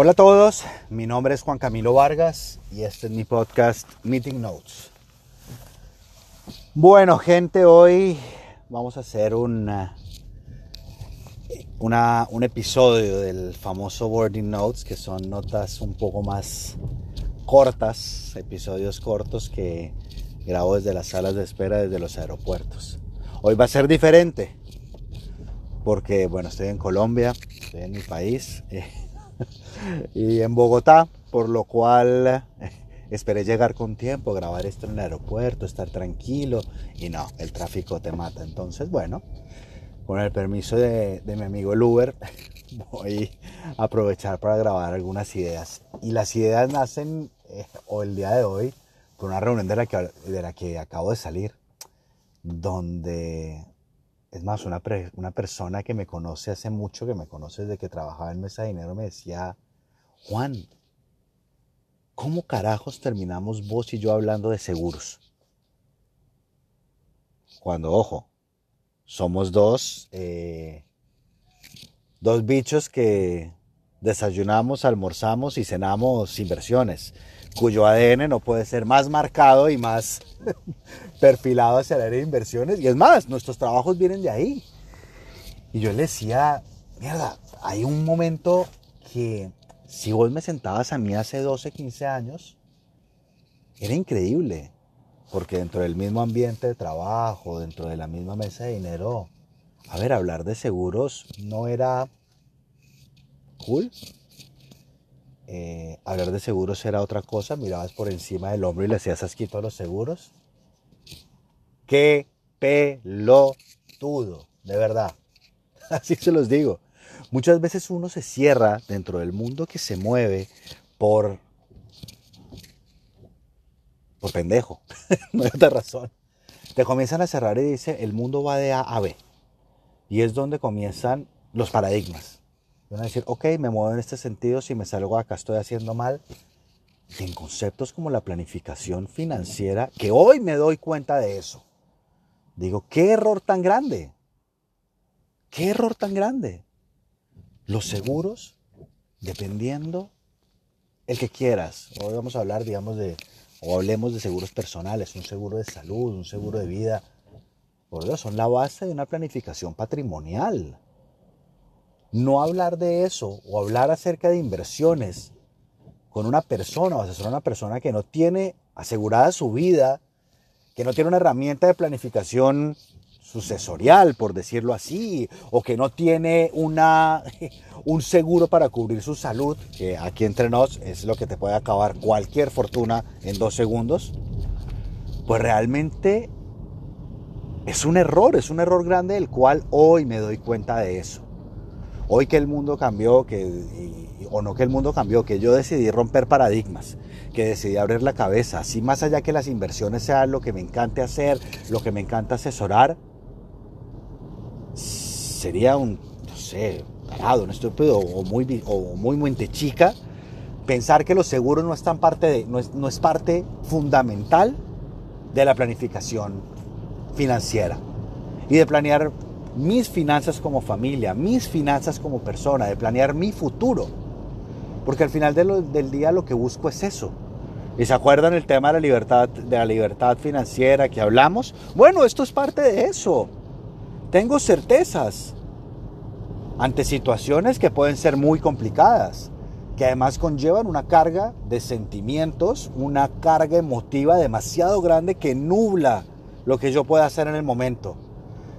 Hola a todos, mi nombre es Juan Camilo Vargas y este es mi podcast Meeting Notes. Bueno gente, hoy vamos a hacer un episodio del famoso Boarding Notes, que son notas un poco más cortas, episodios cortos que grabo desde las salas de espera desde los aeropuertos. Hoy va a ser diferente, porque bueno, estoy en Colombia, estoy en mi país. y en Bogotá, por lo cual esperé llegar con tiempo, grabar esto en el aeropuerto, estar tranquilo y no, el tráfico te mata. Entonces, bueno, con el permiso de, mi amigo el Uber, voy a aprovechar para grabar algunas ideas. Y las ideas nacen, eh, o el día de hoy, con una reunión de la, que, de la que acabo de salir, donde es más, una, una persona que me conoce hace mucho, que me conoce desde que trabajaba en Mesa de Dinero, me decía, Juan, ¿cómo carajos terminamos vos y yo hablando de seguros? Cuando, ojo, somos dos, eh, dos bichos que desayunamos, almorzamos y cenamos inversiones cuyo ADN no puede ser más marcado y más perfilado hacia el área de inversiones. Y es más, nuestros trabajos vienen de ahí. Y yo le decía, mierda, hay un momento que si vos me sentabas a mí hace 12, 15 años, era increíble. Porque dentro del mismo ambiente de trabajo, dentro de la misma mesa de dinero, a ver, hablar de seguros no era Eh, hablar de seguros era otra cosa, mirabas por encima del hombro y le hacías asquito a los seguros. Qué pelotudo, de verdad. Así se los digo. Muchas veces uno se cierra dentro del mundo que se mueve por por pendejo, no hay otra razón. Te comienzan a cerrar y dice, el mundo va de A a B. Y es donde comienzan los paradigmas. Van a decir, ok, me muevo en este sentido, si me salgo acá estoy haciendo mal. Y en conceptos como la planificación financiera, que hoy me doy cuenta de eso, digo, qué error tan grande. Qué error tan grande. Los seguros, dependiendo el que quieras. Hoy vamos a hablar, digamos, de, o hablemos de seguros personales, un seguro de salud, un seguro de vida. Por Dios, son la base de una planificación patrimonial no hablar de eso o hablar acerca de inversiones con una persona o asesorar a una persona que no tiene asegurada su vida, que no tiene una herramienta de planificación sucesorial, por decirlo así, o que no tiene una, un seguro para cubrir su salud, que aquí entre nos es lo que te puede acabar cualquier fortuna en dos segundos, pues realmente es un error, es un error grande del cual hoy me doy cuenta de eso. Hoy que el mundo cambió, que, o no que el mundo cambió, que yo decidí romper paradigmas, que decidí abrir la cabeza, así más allá que las inversiones sean lo que me encante hacer, lo que me encanta asesorar, sería un, no sé, parado, un estúpido o muy, o muy mente chica pensar que los seguros no están parte de, no es, no es parte fundamental de la planificación financiera y de planear mis finanzas como familia, mis finanzas como persona, de planear mi futuro. Porque al final del día lo que busco es eso. ¿Y se acuerdan el tema de la libertad, de la libertad financiera que hablamos? Bueno, esto es parte de eso. Tengo certezas ante situaciones que pueden ser muy complicadas, que además conllevan una carga de sentimientos, una carga emotiva demasiado grande que nubla lo que yo pueda hacer en el momento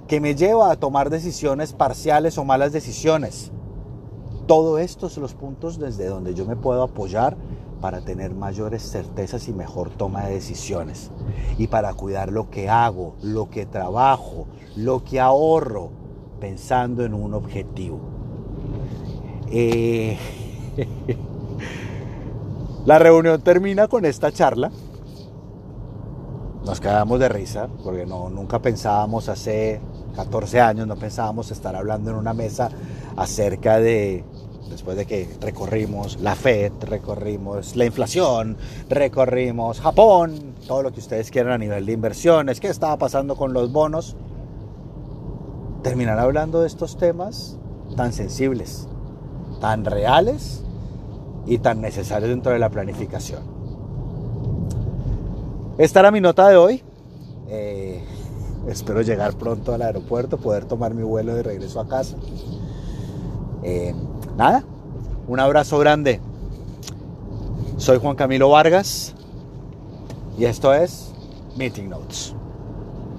que me lleva a tomar decisiones parciales o malas decisiones. Todo esto son los puntos desde donde yo me puedo apoyar para tener mayores certezas y mejor toma de decisiones. Y para cuidar lo que hago, lo que trabajo, lo que ahorro, pensando en un objetivo. Eh, la reunión termina con esta charla. Nos quedamos de risa porque no, nunca pensábamos hace 14 años no pensábamos estar hablando en una mesa acerca de, después de que recorrimos la FED, recorrimos la inflación, recorrimos Japón, todo lo que ustedes quieran a nivel de inversiones, qué estaba pasando con los bonos, terminar hablando de estos temas tan sensibles, tan reales y tan necesarios dentro de la planificación. Esta era mi nota de hoy. Eh, espero llegar pronto al aeropuerto, poder tomar mi vuelo de regreso a casa. Eh, nada, un abrazo grande. Soy Juan Camilo Vargas y esto es Meeting Notes.